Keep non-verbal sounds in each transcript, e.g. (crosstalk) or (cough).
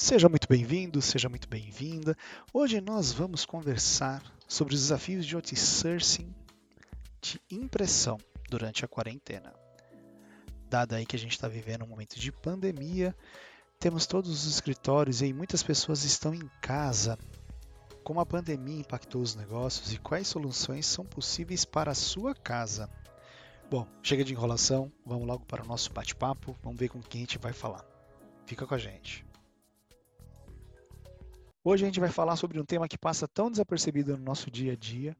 Seja muito bem-vindo, seja muito bem-vinda. Hoje nós vamos conversar sobre os desafios de outsourcing de impressão durante a quarentena. Dado aí que a gente está vivendo um momento de pandemia, temos todos os escritórios e muitas pessoas estão em casa. Como a pandemia impactou os negócios e quais soluções são possíveis para a sua casa? Bom, chega de enrolação, vamos logo para o nosso bate-papo, vamos ver com quem a gente vai falar. Fica com a gente. Hoje a gente vai falar sobre um tema que passa tão desapercebido no nosso dia a dia,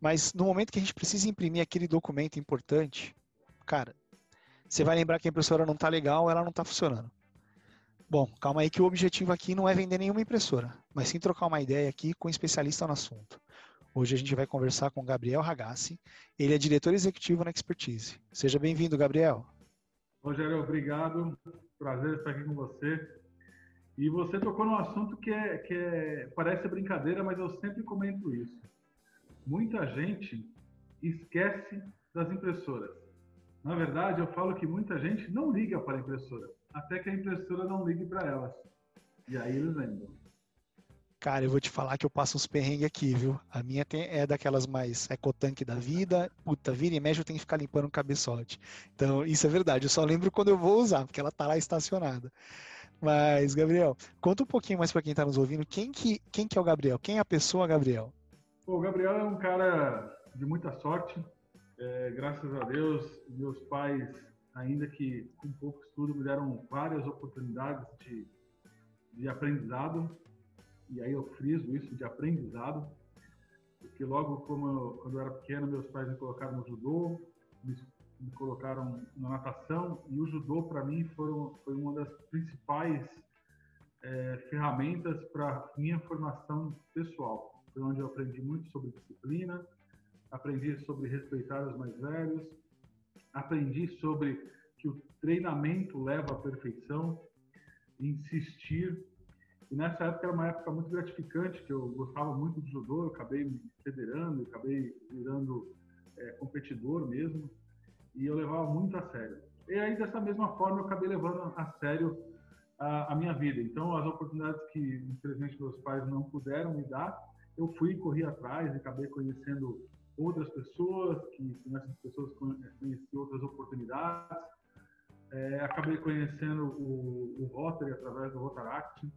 mas no momento que a gente precisa imprimir aquele documento importante, cara, você vai lembrar que a impressora não está legal, ela não está funcionando. Bom, calma aí que o objetivo aqui não é vender nenhuma impressora, mas sim trocar uma ideia aqui com um especialista no assunto. Hoje a gente vai conversar com Gabriel Ragassi, ele é diretor executivo na Expertise. Seja bem-vindo, Gabriel. Rogério, obrigado. Prazer estar aqui com você. E você tocou num assunto que, é, que é, parece brincadeira, mas eu sempre comento isso. Muita gente esquece das impressoras. Na verdade, eu falo que muita gente não liga para a impressora, até que a impressora não ligue para elas. E aí eles lembram. Cara, eu vou te falar que eu passo uns perrengues aqui, viu? A minha tem, é daquelas mais ecotanque da vida. Puta, vira e mexe, eu tenho que ficar limpando o cabeçote. Então, isso é verdade. Eu só lembro quando eu vou usar, porque ela tá lá estacionada. Mas, Gabriel, conta um pouquinho mais para quem está nos ouvindo. Quem que, quem que é o Gabriel? Quem é a pessoa Gabriel? o Gabriel é um cara de muita sorte. É, graças a Deus, meus pais, ainda que com pouco estudo, me deram várias oportunidades de, de aprendizado. E aí eu friso isso de aprendizado. Porque logo como eu, quando eu era pequeno, meus pais me colocaram no judô, me me colocaram na natação e o judô para mim foram, foi uma das principais é, ferramentas para minha formação pessoal. Foi onde eu aprendi muito sobre disciplina, aprendi sobre respeitar os mais velhos, aprendi sobre que o treinamento leva à perfeição, insistir. E nessa época era uma época muito gratificante, que eu gostava muito de judô, eu acabei me federando, acabei virando é, competidor mesmo e eu levava muito a sério. E aí, dessa mesma forma, eu acabei levando a sério a, a minha vida. Então, as oportunidades que, infelizmente, meus pais não puderam me dar, eu fui, corri atrás e acabei conhecendo outras pessoas, que com essas pessoas conheci outras oportunidades. É, acabei conhecendo o, o Rotary através do Rotaract,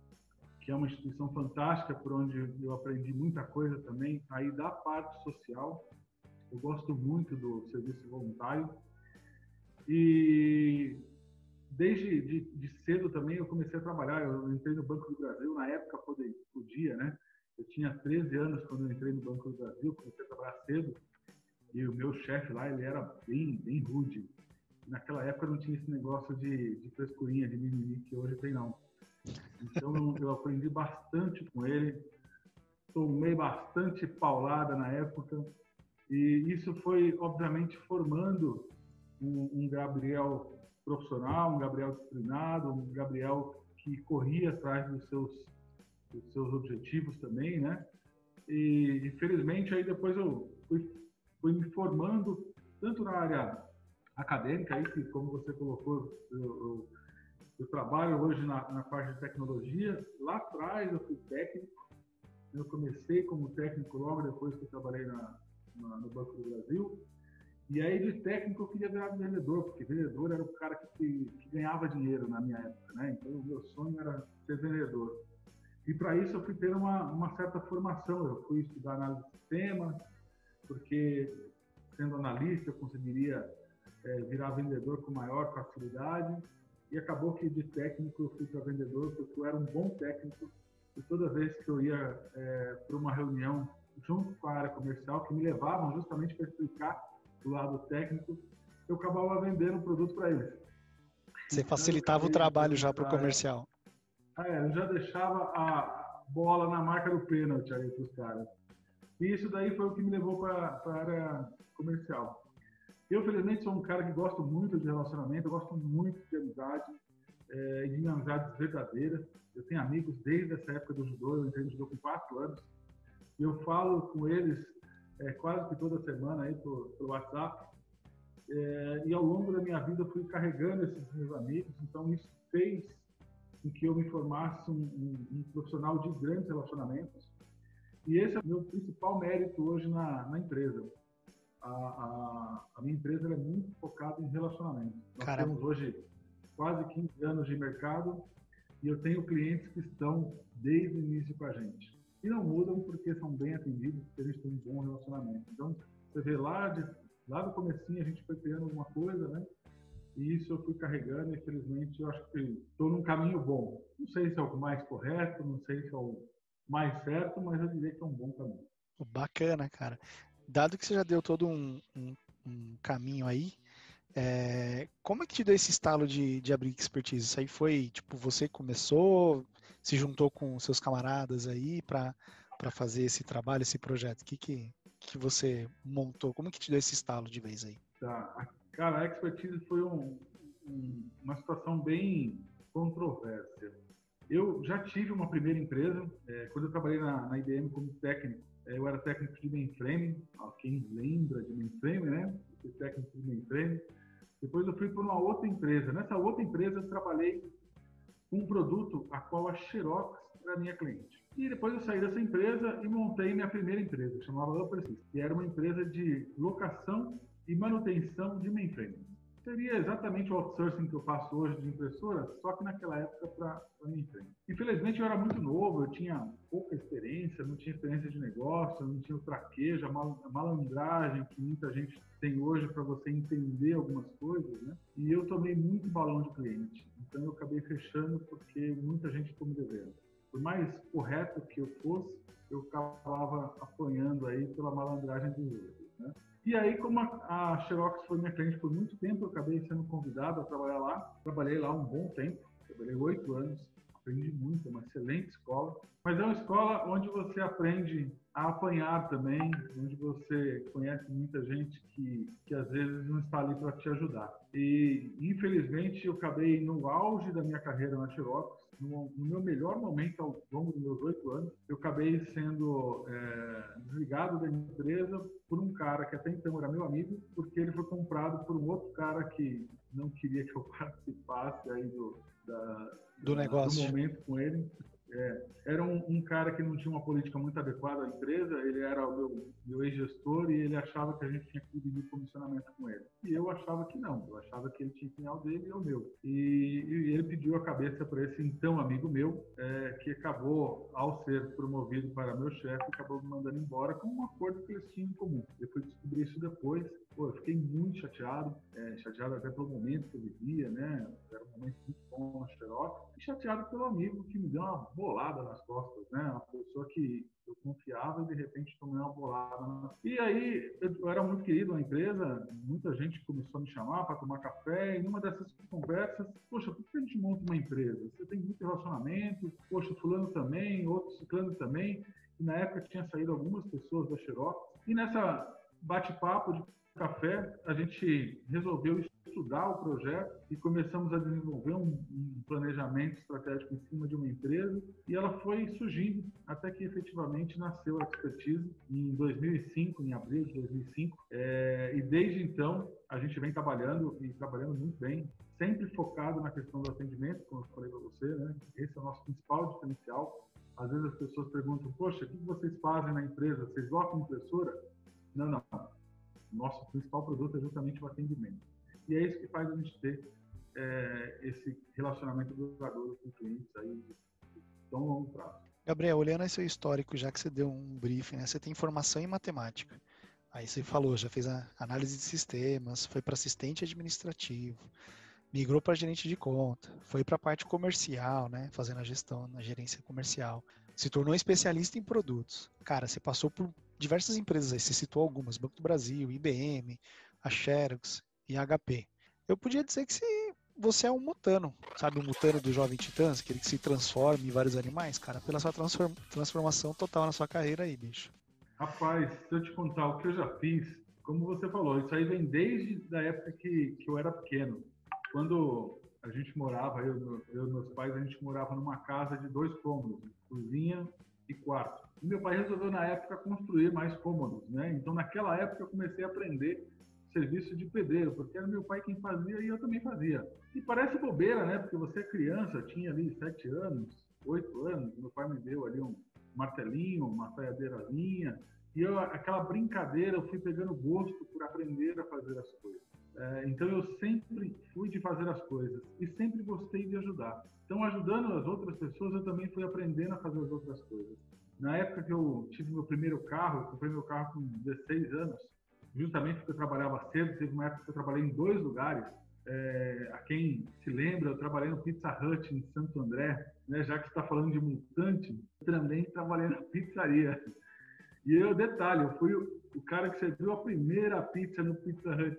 que é uma instituição fantástica por onde eu aprendi muita coisa também, aí da parte social. Eu gosto muito do serviço voluntário e desde de, de, cedo também eu comecei a trabalhar. Eu entrei no Banco do Brasil, na época podia, né? Eu tinha 13 anos quando eu entrei no Banco do Brasil, comecei a trabalhar cedo. E o meu chefe lá, ele era bem, bem rude. Naquela época não tinha esse negócio de, de frescurinha, de mimimi, que hoje tem não. Então eu aprendi bastante com ele, tomei bastante paulada na época, e isso foi, obviamente, formando um, um Gabriel profissional, um Gabriel disciplinado, um Gabriel que corria atrás dos seus, dos seus objetivos também, né? E, infelizmente, aí depois eu fui, fui me formando tanto na área acadêmica, aí, que como você colocou, eu, eu, eu trabalho hoje na, na, parte de tecnologia. Lá atrás eu fui técnico, eu comecei como técnico logo depois que eu trabalhei na, na, no Banco do Brasil. E aí de técnico eu queria virar vendedor, porque vendedor era o cara que, que ganhava dinheiro na minha época, né? Então o meu sonho era ser vendedor. E para isso eu fui ter uma, uma certa formação. Eu fui estudar análise de sistema, porque sendo analista eu conseguiria é, virar vendedor com maior facilidade. E acabou que de técnico eu fui para vendedor, porque eu era um bom técnico. E toda vez que eu ia é, para uma reunião junto com a área comercial, que me levavam justamente para explicar do lado técnico, eu acabava vendendo o produto para eles. Você então, facilitava o trabalho já para o comercial. É, eu já deixava a bola na marca do pênalti aí para os caras. E isso daí foi o que me levou para a área comercial. Eu, felizmente, sou um cara que gosto muito de relacionamento, eu gosto muito de amizade, é, de amizades verdadeiras. Eu tenho amigos desde essa época do judô, eu entrei no judô com quatro anos. Eu falo com eles é, quase que toda semana aí pelo, pelo WhatsApp. É, e ao longo da minha vida eu fui carregando esses meus amigos, então isso fez em que eu me formasse um, um, um profissional de grandes relacionamentos. E esse é o meu principal mérito hoje na, na empresa. A, a, a, minha empresa é muito focada em relacionamento. Nós Caramba. temos hoje quase 15 anos de mercado e eu tenho clientes que estão desde o início com a gente. E não mudam porque são bem atendidos, porque a gente tem um bom relacionamento. Então, você vê lá, de, lá do comecinho a gente foi criando alguma coisa, né? E isso eu fui carregando e, felizmente, eu acho que estou num caminho bom. Não sei se é o mais correto, não sei se é o mais certo, mas eu diria que é um bom caminho. Bacana, cara. Dado que você já deu todo um, um, um caminho aí, é, como é que te deu esse estalo de, de abrir expertise? Isso aí foi, tipo, você começou, se juntou com seus camaradas aí para fazer esse trabalho, esse projeto? O que, que, que você montou? Como que te deu esse estalo de vez aí? Tá. Cara, a expertise foi um, um, uma situação bem controversa. Eu já tive uma primeira empresa, é, quando eu trabalhei na, na IBM como técnico, é, eu era técnico de mainframe, quem lembra de mainframe, né? Eu fui técnico de mainframe. Depois eu fui para uma outra empresa. Nessa outra empresa eu trabalhei um produto a qual a Xerox era minha cliente. E depois eu saí dessa empresa e montei minha primeira empresa, chamava Uppersys, que era uma empresa de locação e manutenção de mainframe. Seria exatamente o outsourcing que eu faço hoje de impressora, só que naquela época para mainframe. Infelizmente eu era muito novo, eu tinha pouca experiência, não tinha experiência de negócio, não tinha o traquejo, a malandragem que muita gente tem hoje para você entender algumas coisas, né? E eu tomei muito balão de cliente. Então eu acabei fechando porque muita gente ficou me devendo. Por mais correto que eu fosse, eu acabava apanhando aí pela malandragem dos outros, né? E aí, como a, Xerox foi minha cliente por muito tempo, eu acabei sendo convidado a trabalhar lá. Trabalhei lá um bom tempo, trabalhei oito anos, aprendi muito, é uma excelente escola. Mas é uma escola onde você aprende a apanhar também, onde você conhece muita gente que, que às vezes não está ali para te ajudar. E, infelizmente, eu acabei no auge da minha carreira na Xerox, no, no, meu melhor momento ao longo dos meus oito anos, eu acabei sendo é, desligado da empresa por um cara que até então era meu amigo, porque ele foi comprado por um outro cara que não queria que eu (laughs) participasse aí do, da, do negócio. Do momento com ele. É, era um, um, cara que não tinha uma política muito adequada à empresa, ele era o meu, meu ex-gestor e ele achava que a gente tinha que dividir comissionamento com ele. E eu achava que não, eu achava que ele tinha que o dele e o meu. E, e, ele pediu a cabeça para esse então amigo meu, é, que acabou, ao ser promovido para meu chefe, acabou me mandando embora com um acordo que eles tinham em comum. Eu fui descobrir isso depois, Pô, eu fiquei muito chateado, é, chateado até pelo momento que eu vivia, né? Era um momento muito bom na Xerox, e chateado pelo amigo que me deu uma bolada nas costas, né? Uma pessoa que eu confiava e de repente tomei uma bolada. E aí eu era muito querido na empresa, muita gente começou a me chamar para tomar café, e numa dessas conversas, poxa, por que a gente monta uma empresa? Você tem muito relacionamento, poxa, fulano também, outro ciclano também, e na época tinha saído algumas pessoas da Xerox, e nessa bate-papo de café, a gente resolveu estudar o projeto e começamos a desenvolver um, um, planejamento estratégico em cima de uma empresa e ela foi surgindo até que efetivamente nasceu a expertise em 2005, em abril de 2005. É, e desde então a gente vem trabalhando e trabalhando muito bem, sempre focado na questão do atendimento, como eu falei para você, né? Esse é o nosso principal diferencial. Às vezes as pessoas perguntam, poxa, o que vocês fazem na empresa? Vocês locam impressora? Não, não nosso principal produto é justamente o atendimento. E é isso que faz a gente ter é, esse relacionamento duradouro com clientes aí de tão longo prazo. Gabriel, olhando esse histórico, já que você deu um briefing, né, você tem formação em matemática. Aí você falou, já fez a análise de sistemas, foi para assistente administrativo, migrou para gerente de conta, foi para a parte comercial, né, fazendo a gestão na gerência comercial, se tornou especialista em produtos. Cara, você passou por diversas empresas aí, você citou algumas, Banco do Brasil, IBM, a Xerox e a HP. Eu podia dizer que você é um mutano, sabe, o mutano do Jovem Titãs, aquele que se transforma em vários animais, cara, pela sua transformação total na sua carreira aí, bicho. Rapaz, se eu te contar o que eu já fiz, como você falou, isso aí vem desde a época que, que eu era pequeno. Quando a gente morava, eu, eu e meus pais, a gente morava numa casa de dois cômodos, cozinha e quarto. E meu pai resolveu, na época, construir mais cômodos, né? Então, naquela época, eu comecei a aprender serviço de pedreiro, porque era meu pai quem fazia e eu também fazia. E parece bobeira, né? Porque você é criança, tinha ali sete anos, oito anos, meu pai me deu ali um martelinho, uma saiadeirazinha, e eu, aquela brincadeira, eu fui pegando gosto por aprender a fazer as coisas. É, então eu sempre fui de fazer as coisas e sempre gostei de ajudar. Então ajudando as outras pessoas, eu também fui aprendendo a fazer as outras coisas. Na época que eu tive meu primeiro carro, eu comprei meu carro com 16 anos, justamente porque eu trabalhava cedo, teve uma época que eu trabalhei em dois lugares. É, a quem se lembra, eu trabalhei no Pizza Hut em Santo André, né? já que está falando de mutante, também trabalhei na pizzaria. E eu, detalhe, eu fui o, cara que serviu a primeira pizza no Pizza Hut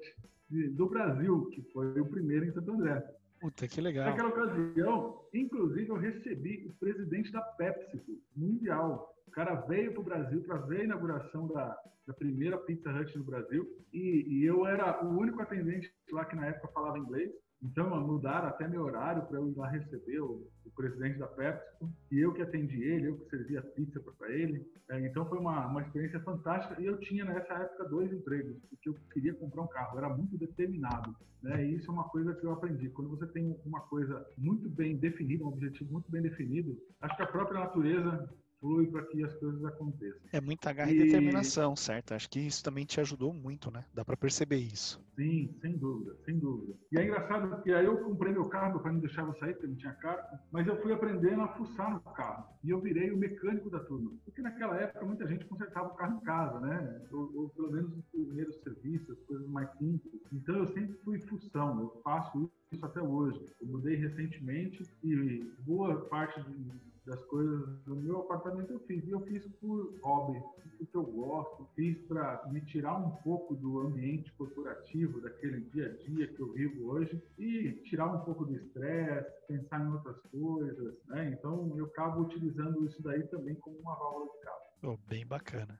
do Brasil, que foi o primeiro em Santo André. Puta, que legal. Naquela ocasião, inclusive, eu recebi o presidente da Pepsi Mundial. O cara veio para o Brasil para ver a inauguração da, da primeira Pizza Hut no Brasil e, e eu era o único atendente lá que na época falava inglês. Então, mudaram até meu horário para eu ir lá receber o, o, presidente da PepsiCo, e eu que atendi ele, eu que servia pizza para ele. É, então, foi uma, uma experiência fantástica. E eu tinha, nessa época, dois empregos, porque eu queria comprar um carro, eu era muito determinado. Né? E isso é uma coisa que eu aprendi. Quando você tem uma coisa muito bem definida, um objetivo muito bem definido, acho que a própria natureza flui para que as coisas aconteçam. É muita garra e... e... determinação, certo? Acho que isso também te ajudou muito, né? Dá para perceber isso. Sim, sem dúvida, sem dúvida. E é engraçado porque aí eu comprei meu carro para não deixar eu sair, porque não tinha carta, mas eu fui aprendendo a fuçar no carro. E eu virei o mecânico da turma. Porque naquela época muita gente consertava o carro em casa, né? Ou, ou pelo menos os primeiros serviços, coisas mais simples. Então eu sempre fui fução, eu faço isso até hoje. Eu mudei recentemente e boa parte de das coisas do meu apartamento eu fiz. E eu fiz por hobby, porque eu gosto, fiz para me tirar um pouco do ambiente corporativo, daquele dia a dia que eu vivo hoje, e tirar um pouco do estresse, pensar em outras coisas. Né? Então eu acabo utilizando isso daí também como uma válvula de cabo. Oh, bem bacana.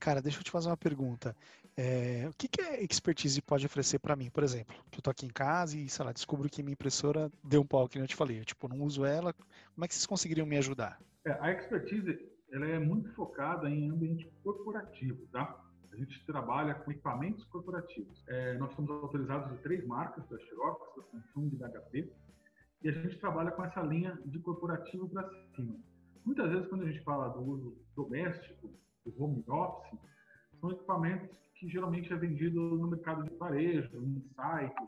Cara, deixa eu te fazer uma pergunta. É, o que, que a expertise pode oferecer para mim? Por exemplo, que eu tô aqui em casa e, sei lá, descubro que minha impressora deu um pau, que eu te falei. Eu, tipo, não uso ela. Como é que vocês conseguiriam me ajudar? É, a expertise, ela é muito focada em ambiente corporativo, tá? A gente trabalha com equipamentos corporativos. É, nós somos autorizados de três marcas, da Xerox, da Samsung e da HP. E a gente trabalha com essa linha de corporativo para cima. Muitas vezes, quando a gente fala do uso doméstico, home office, são equipamentos que geralmente é vendido no mercado de varejo, em sites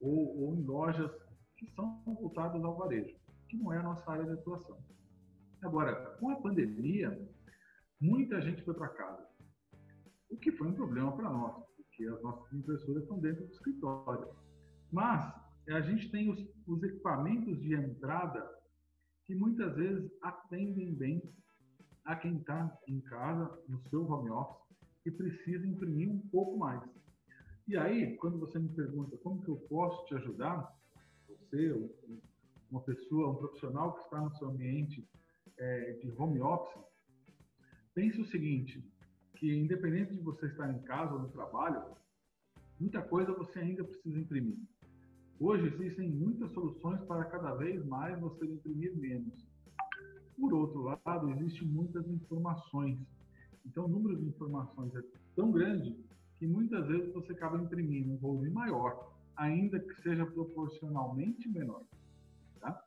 ou, ou em lojas que são voltadas ao varejo, que não é a nossa área de atuação. Agora, com a pandemia, muita gente foi para casa, o que foi um problema para nós, porque as nossas impressoras estão dentro do escritório. Mas a gente tem os, os equipamentos de entrada que muitas vezes atendem bem a quem está em casa, no seu home office, e precisa imprimir um pouco mais. E aí, quando você me pergunta como que eu posso te ajudar, você, uma pessoa, um profissional que está no seu ambiente é, de home office, pense o seguinte, que independente de você estar em casa ou no trabalho, muita coisa você ainda precisa imprimir. Hoje existem muitas soluções para cada vez mais você imprimir menos. Por outro lado, existem muitas informações. Então, o número de informações é tão grande que muitas vezes você acaba imprimindo um volume maior, ainda que seja proporcionalmente menor. Tá?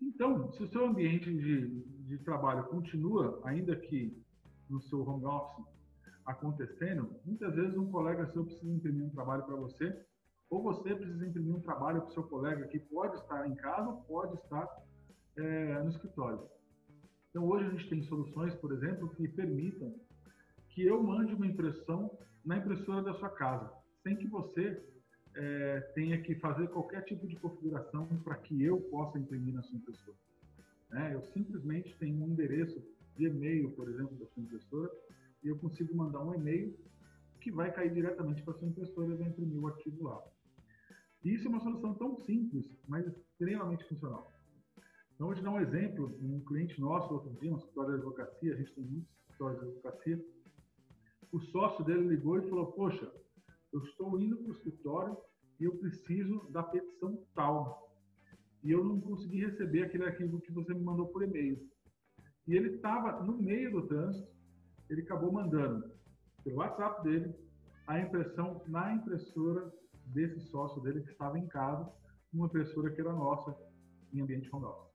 Então, se o seu ambiente de, de trabalho continua, ainda que no seu home office, acontecendo, muitas vezes um colega seu precisa imprimir um trabalho para você, ou você precisa imprimir um trabalho para o seu colega que pode estar em casa, pode estar é, no escritório. Então, hoje a gente tem soluções, por exemplo, que permitam que eu mande uma impressão na impressora da sua casa, sem que você é, tenha que fazer qualquer tipo de configuração para que eu possa imprimir na sua impressora. É, eu simplesmente tenho um endereço de e-mail, por exemplo, da sua impressora, e eu consigo mandar um e-mail que vai cair diretamente para a sua impressora e vai imprimir o arquivo lá. Isso é uma solução tão simples, mas extremamente funcional. Então, vou te dar um exemplo. Um cliente nosso, outro dia, um escritório de advocacia, a gente tem muitos escritórios de advocacia, o sócio dele ligou e falou, poxa, eu estou indo para o escritório e eu preciso da petição tal. E eu não consegui receber aquele arquivo que você me mandou por e-mail. E ele estava no meio do trânsito, ele acabou mandando pelo WhatsApp dele a impressão na impressora desse sócio dele que estava em casa, uma impressora que era nossa em ambiente home office.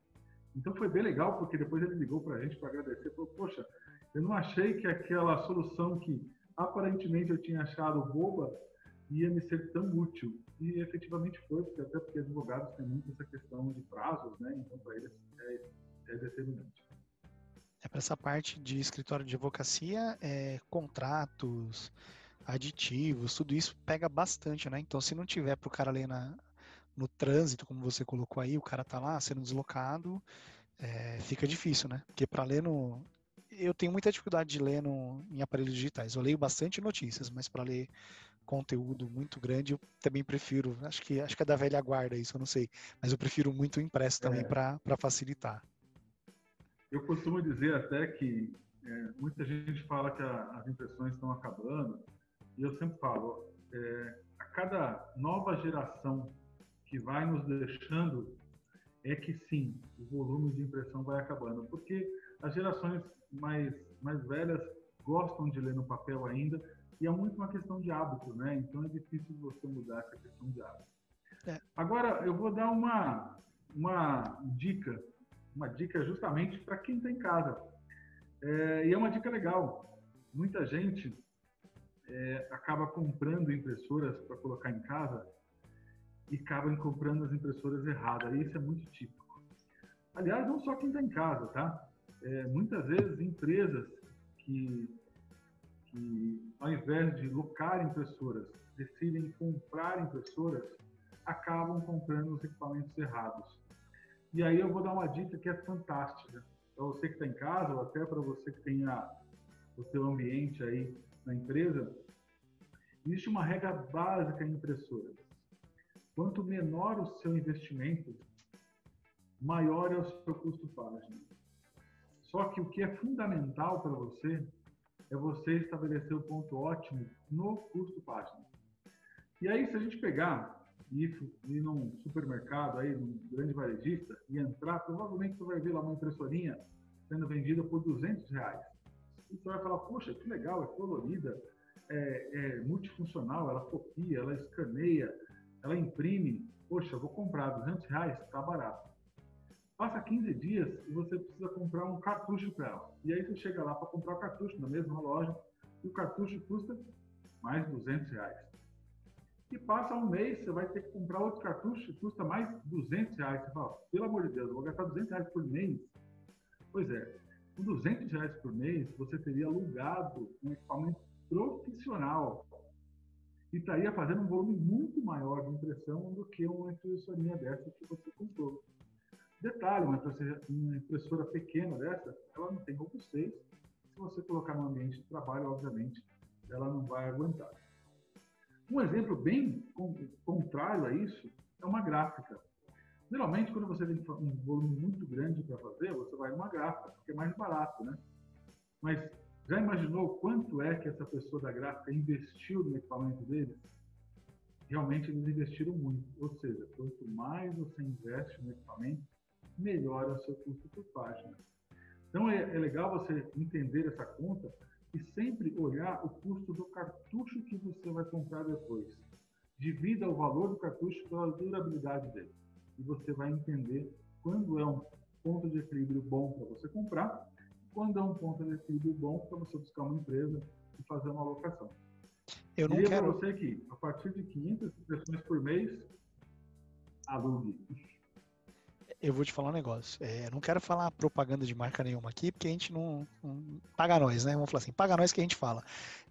Então foi bem legal, porque depois ele ligou para a gente para agradecer, falou, poxa, eu não achei que aquela solução que aparentemente eu tinha achado boba ia me ser tão útil. E efetivamente foi, porque até porque advogados têm muito essa questão de prazos, né? Então para eles é, é determinante. É para essa parte de escritório de advocacia, é, contratos, aditivos, tudo isso pega bastante, né? Então se não tiver para o cara ler na, no trânsito, como você colocou aí, o cara tá lá sendo deslocado, é, fica difícil, né? Porque para ler no. Eu tenho muita dificuldade de ler no, em aparelhos digitais. Eu leio bastante notícias, mas para ler conteúdo muito grande, eu também prefiro. Acho que acho que é da velha guarda isso, eu não sei. Mas eu prefiro muito impresso também é. para facilitar. Eu costumo dizer até que é, muita gente fala que a, as impressões estão acabando, e eu sempre falo, é, a cada nova geração que vai nos deixando é que sim, o volume de impressão vai acabando, porque as gerações mais, mais velhas gostam de ler no papel ainda e é muito uma questão de hábito, né? Então é difícil você mudar essa questão de hábito. É. Agora eu vou dar uma uma dica, uma dica justamente para quem está em casa é, e é uma dica legal. Muita gente é, acaba comprando impressoras para colocar em casa e acabam comprando as impressoras erradas. Isso é muito típico. Aliás, não só quem está em casa, tá? É, muitas vezes empresas que, que, ao invés de locar impressoras, decidem comprar impressoras, acabam comprando os equipamentos errados. E aí eu vou dar uma dica que é fantástica para você que está em casa ou até para você que tem a, o seu ambiente aí na empresa. Existe uma regra básica em impressoras Quanto menor o seu investimento, maior é o seu custo página. Só que o que é fundamental para você é você estabelecer o ponto ótimo no custo página. E aí, se a gente pegar e ir num supermercado, aí, num grande varejista, e entrar, provavelmente você vai ver lá uma impressorinha sendo vendida por 200 reais. E você vai falar, poxa, que legal, é colorida, é, é multifuncional, ela copia, ela escaneia, ela imprime, poxa, vou comprar 200 reais, está barato. Passa 15 dias e você precisa comprar um cartucho para ela. E aí você chega lá para comprar o cartucho na mesma loja e o cartucho custa mais 200 reais. E passa um mês, você vai ter que comprar outro cartucho que custa mais 200 reais. Você fala, pelo amor de Deus, eu vou gastar 200 reais por mês? Pois é, com 200 reais por mês, você teria alugado um equipamento profissional e estaria fazendo um volume muito maior de impressão do que uma impressorinha dessa que você comprou. Detalhe, uma impressora, uma impressora pequena dessa, ela não tem robustez. Se você colocar no ambiente de trabalho, obviamente, ela não vai aguentar. Um exemplo bem contrário a isso é uma gráfica. Geralmente, quando você tem um volume muito grande para fazer, você vai numa gráfica, porque é mais barato, né? Mas já imaginou quanto é que essa pessoa da gráfica investiu no equipamento deles? Realmente eles investiram muito. Ou seja, quanto mais você investe no equipamento, melhor é o seu custo por página. Então é, é legal você entender essa conta e sempre olhar o custo do cartucho que você vai comprar depois. Divida o valor do cartucho pela durabilidade dele. E você vai entender quando é um ponto de equilíbrio bom para você comprar quando é um ponto de equilíbrio bom para você buscar uma empresa e fazer uma alocação. Eu não Diria quero... você que, a partir de 500 impressões por mês, alugue. Eu vou te falar um negócio. É, não quero falar propaganda de marca nenhuma aqui, porque a gente não, não paga nós, né? Vamos falar assim, paga nós que a gente fala.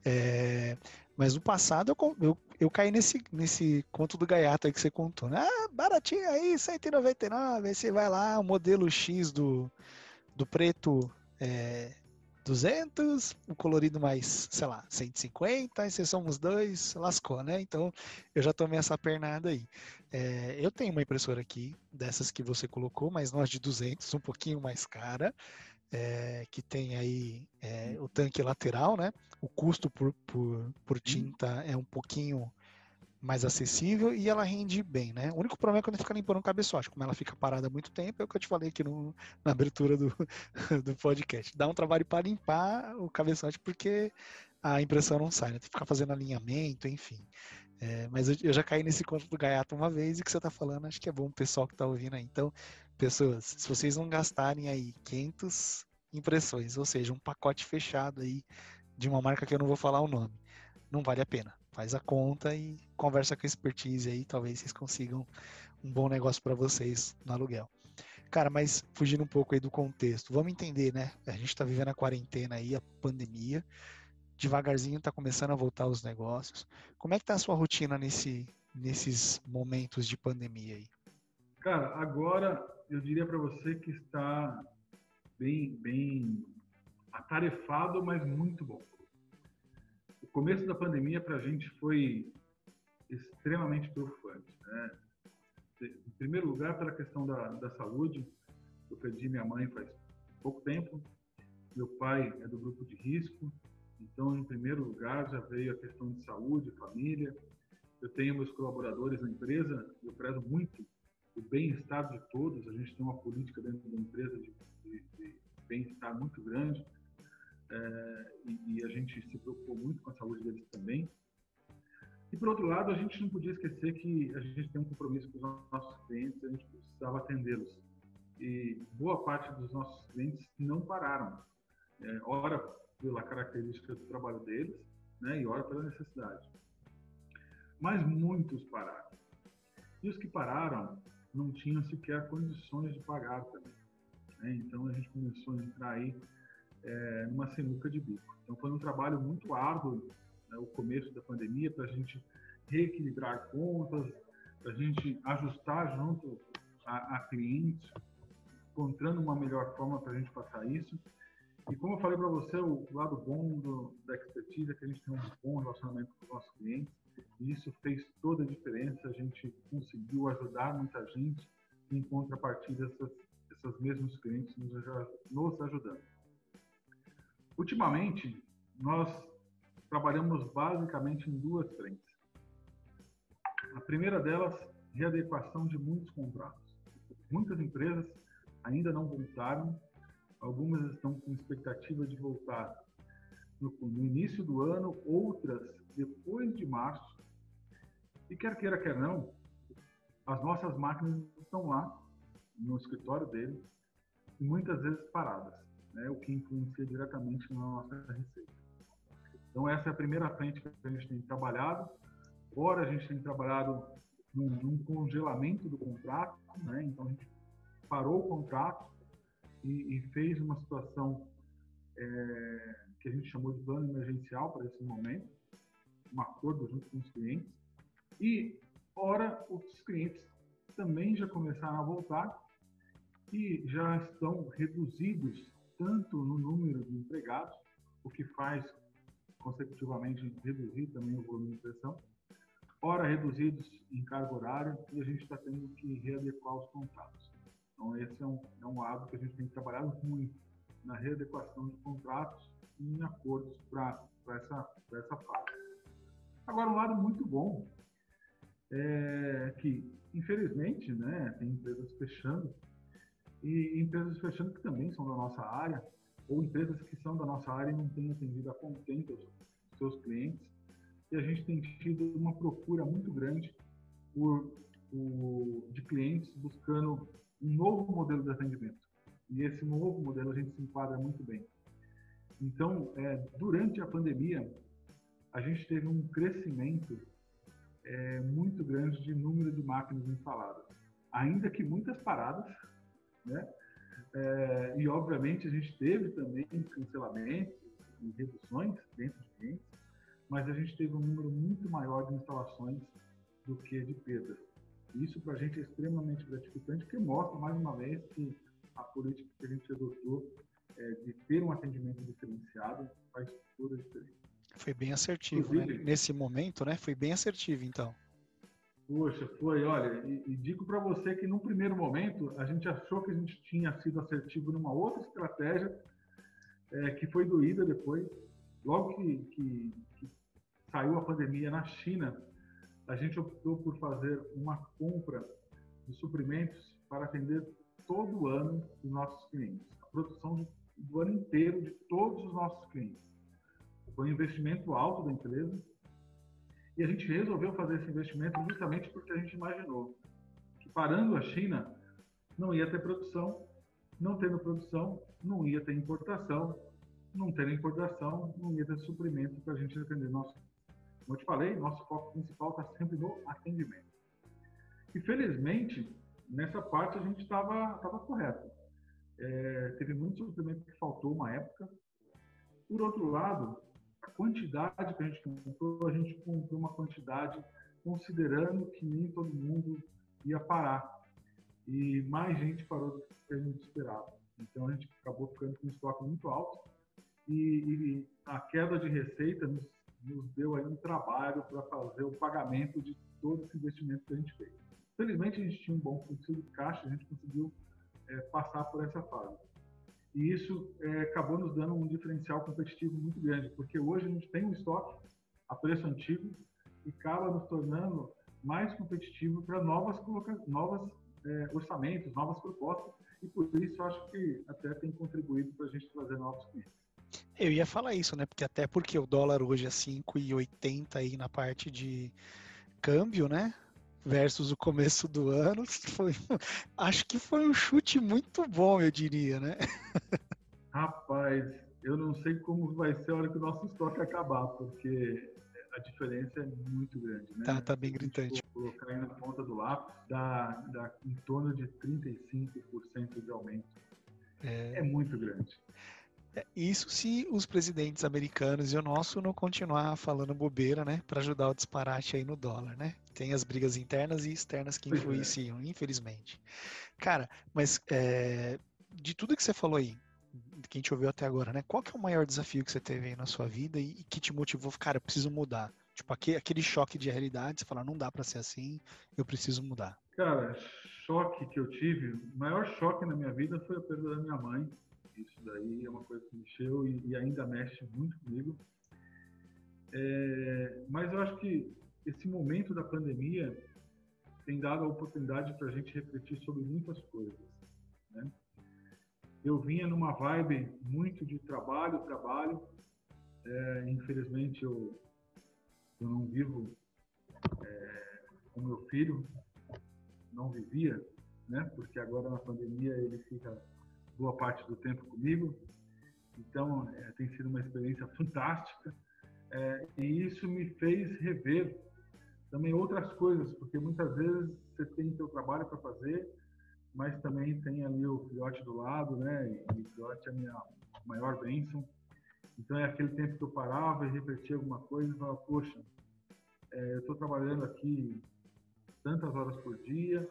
É, mas no passado eu, eu, eu, caí nesse, nesse conto do gaiato aí que você contou. Né? Ah, baratinho aí, 199. Aí você vai lá, o modelo X do, do preto é, 200, o colorido mais, sei lá, 150, e se somos dois, lascou, né? Então eu já tomei essa pernada aí. É, eu tenho uma impressora aqui, dessas que você colocou, mas nós de 200, um pouquinho mais cara, é, que tem aí é, o tanque lateral, né? O custo por, por, por tinta é um pouquinho mais acessível e ela rende bem, né? O único problema é quando fica limpando o cabeçote, como ela fica parada há muito tempo, é o que eu te falei aqui no, na abertura do, (laughs) do podcast. Dá um trabalho para limpar o cabeçote porque a impressão não sai, né? Tem que ficar fazendo alinhamento, enfim. É, mas eu, eu, já caí nesse conto do gaiato uma vez e que você está falando acho que é bom o pessoal que está ouvindo aí. Então, pessoas, se vocês não gastarem aí 500 impressões, ou seja, um pacote fechado aí de uma marca que eu não vou falar o nome, não vale a pena. Faz a conta e conversa com expertise aí, talvez vocês consigam um bom negócio para vocês no aluguel. Cara, mas fugindo um pouco aí do contexto, vamos entender, né? A gente está vivendo a quarentena aí, a pandemia devagarzinho está começando a voltar os negócios. Como é que está a sua rotina nesse, nesses momentos de pandemia aí? Cara, agora eu diria para você que está bem, bem atarefado, mas muito bom. O começo da pandemia para a gente foi extremamente preocupante. Né? Em primeiro lugar, pela questão da, da saúde. Eu perdi minha mãe faz pouco tempo. Meu pai é do grupo de risco, então, em primeiro lugar, já veio a questão de saúde, família. Eu tenho meus colaboradores na empresa, eu prezo muito o bem-estar de todos. A gente tem uma política dentro da empresa de, de, de bem-estar muito grande é, e, e, a gente se preocupou muito com a saúde deles também. E, por outro lado, a gente não podia esquecer que a gente tem um compromisso com os nossos clientes, a gente precisava atendê-los. E boa parte dos nossos clientes não pararam. É, ora, pela característica do trabalho deles, né, e ora pela necessidade. Mas muitos pararam. E os que pararam não tinham sequer condições de pagar também. Né? Então a gente começou a entrar aí é, numa sinuca de bico. Então foi um trabalho muito árduo né, o começo da pandemia para a gente reequilibrar contas, para a gente ajustar junto a, a clientes, encontrando uma melhor forma para a gente passar isso. E como eu falei para você, o lado bom do, da expertise é que a gente tem um bom relacionamento com os nossos clientes. E isso fez toda a diferença. A gente conseguiu ajudar muita gente em contrapartida essas, mesmos clientes nos, nos ajudando. Ultimamente, nós trabalhamos basicamente em duas frentes. A primeira delas, readequação de muitos contratos. Muitas empresas ainda não voltaram Algumas estão com expectativa de voltar no, no início do ano, outras depois de março. E quer queira, quer não, as nossas máquinas estão lá no escritório deles e muitas vezes paradas, né? o que influencia diretamente na nossa receita. Então essa é a primeira frente que a gente tem trabalhado. Ora a gente tem trabalhado num, num congelamento do contrato, né? então a gente parou o contrato e, e fez uma situação é, que a gente chamou de plano emergencial para esse momento, um acordo junto com os clientes. E, ora, os clientes também já começaram a voltar e já estão reduzidos tanto no número de empregados, o que faz consecutivamente reduzir também o volume de pressão, ora reduzidos em carga horária e a gente está tendo que readequar os contratos. Então, esse é um, é um lado que a gente tem trabalhado muito na readequação de contratos e em acordos para essa, essa fase. Agora, um lado muito bom é que, infelizmente, né, tem empresas fechando e empresas fechando que também são da nossa área, ou empresas que são da nossa área e não têm atendido a contento os seus clientes. E a gente tem tido uma procura muito grande por, por de clientes buscando um novo modelo de atendimento. E esse novo modelo a gente se enquadra muito bem. Então, é, durante a pandemia, a gente teve um crescimento é, muito grande de número de máquinas instaladas, ainda que muitas paradas, né? É, e obviamente a gente teve também cancelamentos e reduções dentro de clientes, mas a gente teve um número muito maior de instalações do que de perdas. Isso para a gente é extremamente gratificante, porque mostra mais uma vez que a política que a gente adotou é, de ter um atendimento diferenciado faz toda a diferença. Foi bem assertivo, né? Nesse momento, né? Foi bem assertivo, então. Poxa, foi, olha, e, e digo para você que no primeiro momento a gente achou que a gente tinha sido assertivo numa outra estratégia é, que foi doída depois. Logo que, que, que saiu a pandemia na China, a gente optou por fazer uma compra de suprimentos para atender todo ano os nossos clientes, a produção do ano inteiro de todos os nossos clientes. foi um investimento alto da empresa. E a gente resolveu fazer esse investimento justamente porque a gente imaginou que parando a China não ia ter produção, não tendo produção, não ia ter importação, não tendo importação, não ia ter suprimento para a gente atender nosso. Como eu te falei, nosso foco principal está sempre no atendimento. E felizmente, nessa parte a gente estava tava correto. É, teve muito suprimento que faltou uma época. Por outro lado, quantidade que a gente comprou, a gente comprou uma quantidade considerando que nem todo mundo ia parar. E mais gente parou do que a gente esperava. Então a gente acabou ficando com um estoque muito alto e, e a queda de receita nos, nos deu aí um trabalho para fazer o pagamento de todo esse investimento que a gente fez. Felizmente a gente tinha um bom fluxo de caixa, a gente conseguiu é, passar por essa fase. E isso é, acabou nos dando um diferencial competitivo muito grande, porque hoje a gente tem um estoque a preço antigo e acaba nos tornando mais competitivo para novas, novas é, orçamentos, novas propostas, e por isso acho que até tem contribuído para a gente trazer novos clientes. Eu ia falar isso, né? Porque até porque o dólar hoje é 5,80 aí na parte de câmbio, né? Versus o começo do ano, (laughs) foi, acho que foi um chute muito bom, eu diria, né? Rapaz, eu não sei como vai ser a hora que o nosso estoque acabar, porque a diferença é muito grande, né? Tá, tá bem gritante. Colocar aí na ponta do lápis, dá, dá em torno de 35% de aumento. É... é muito grande. É, isso se os presidentes americanos e o nosso não continuar falando bobeira, né? Para ajudar o disparate aí no dólar, né? Tem as brigas internas e externas que é. influenciam, infelizmente. Cara, mas é, de tudo que você falou aí, que a gente ouviu até agora, né? Qual que é o maior desafio que você teve aí na sua vida e, e que te motivou, cara, eu preciso mudar? Tipo, aquele, aquele choque de realidade, você fala, não dá para ser assim, eu preciso mudar. Cara, choque que eu tive, o maior choque na minha vida foi a perda da minha mãe. Isso daí é uma coisa que mexeu e, e ainda mexe muito comigo. É, mas eu acho que esse momento da pandemia tem dado a oportunidade para a gente refletir sobre muitas coisas. Né? eu vinha numa vibe muito de trabalho, trabalho. É, infelizmente eu, eu não vivo é, com meu filho, não vivia, né? Porque agora na pandemia ele fica boa parte do tempo comigo. Então é, tem sido uma experiência fantástica é, e isso me fez rever também outras coisas, porque muitas vezes você tem seu trabalho para fazer mas também tem ali o filhote do lado, né? E o filhote é a minha maior bênção. Então é aquele tempo que eu parava e refletia alguma coisa e falava, poxa, é, eu estou trabalhando aqui tantas horas por dia,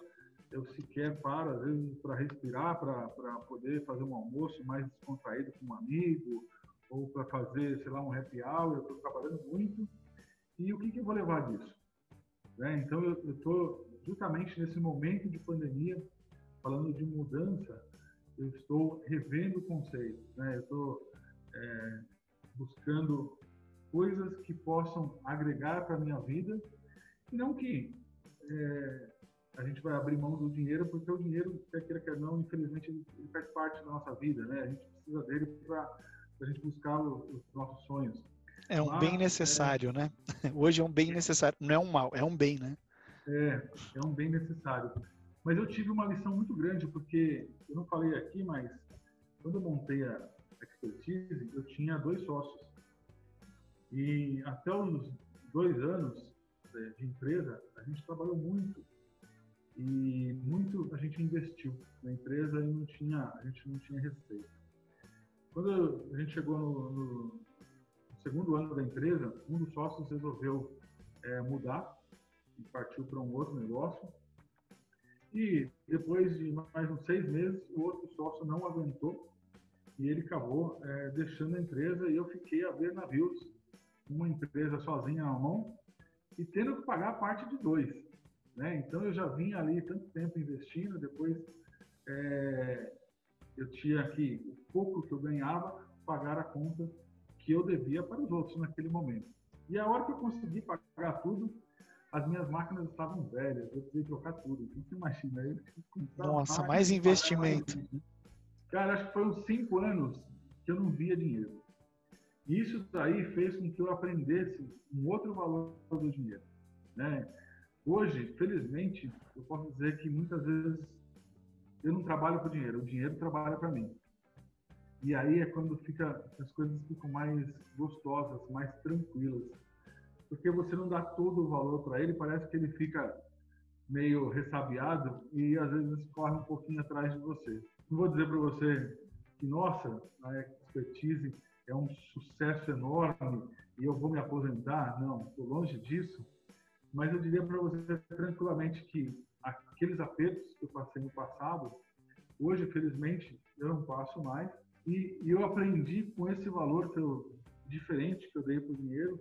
eu sequer paro, às vezes, para respirar, para poder fazer um almoço mais descontraído com um amigo, ou para fazer, sei lá, um happy hour, eu estou trabalhando muito. E o que, que eu vou levar disso? Né? Então, eu estou justamente nesse momento de pandemia, falando de mudança, eu estou revendo conceitos, né? Eu estou é, buscando coisas que possam agregar para a minha vida e não que é, a gente vai abrir mão do dinheiro, porque o dinheiro, quer queira, quer não, infelizmente, ele, faz parte da nossa vida, né? A gente precisa dele para a gente buscar os, os, nossos sonhos. É um Mas, bem necessário, é, né? (laughs) Hoje é um bem necessário, não é um mal, é um bem, né? É, é um bem necessário. Mas eu tive uma lição muito grande, porque eu não falei aqui, mas quando eu montei a expertise, eu tinha dois sócios. E até os dois anos é, de empresa, a gente trabalhou muito. E muito a gente investiu na empresa e não tinha, a gente não tinha receita. Quando a gente chegou no, no segundo ano da empresa, um dos sócios resolveu é, mudar e partiu para um outro negócio. E depois de mais uns seis meses, o outro sócio não aguentou e ele acabou é, deixando a empresa e eu fiquei a ver navios, uma empresa sozinha na mão e tendo que pagar a parte de dois. Né? Então eu já vinha ali tanto tempo investindo, depois é, eu tinha que, o pouco que eu ganhava, pagar a conta que eu devia para os outros naquele momento. E a hora que eu consegui pagar tudo, as minhas máquinas estavam velhas, eu precisei trocar tudo. Então você imagina, eu Nossa, mais investimento. Cara, acho que foi uns cinco anos que eu não via dinheiro. Isso daí fez com que eu aprendesse um outro valor do dinheiro. Né? Hoje, felizmente, eu posso dizer que muitas vezes eu não trabalho o dinheiro, o dinheiro trabalha para mim. E aí é quando fica, as coisas ficam mais gostosas, mais tranquilas. Porque você não dá todo o valor para ele, parece que ele fica meio ressabiado e às vezes corre um pouquinho atrás de você. Não vou dizer para você que, nossa, a expertise é um sucesso enorme e eu vou me aposentar. Não, estou longe disso. Mas eu diria para você tranquilamente que aqueles apertos que eu passei no passado, hoje, felizmente, eu não passo mais e, e eu aprendi com esse valor que eu, diferente que eu dei para o dinheiro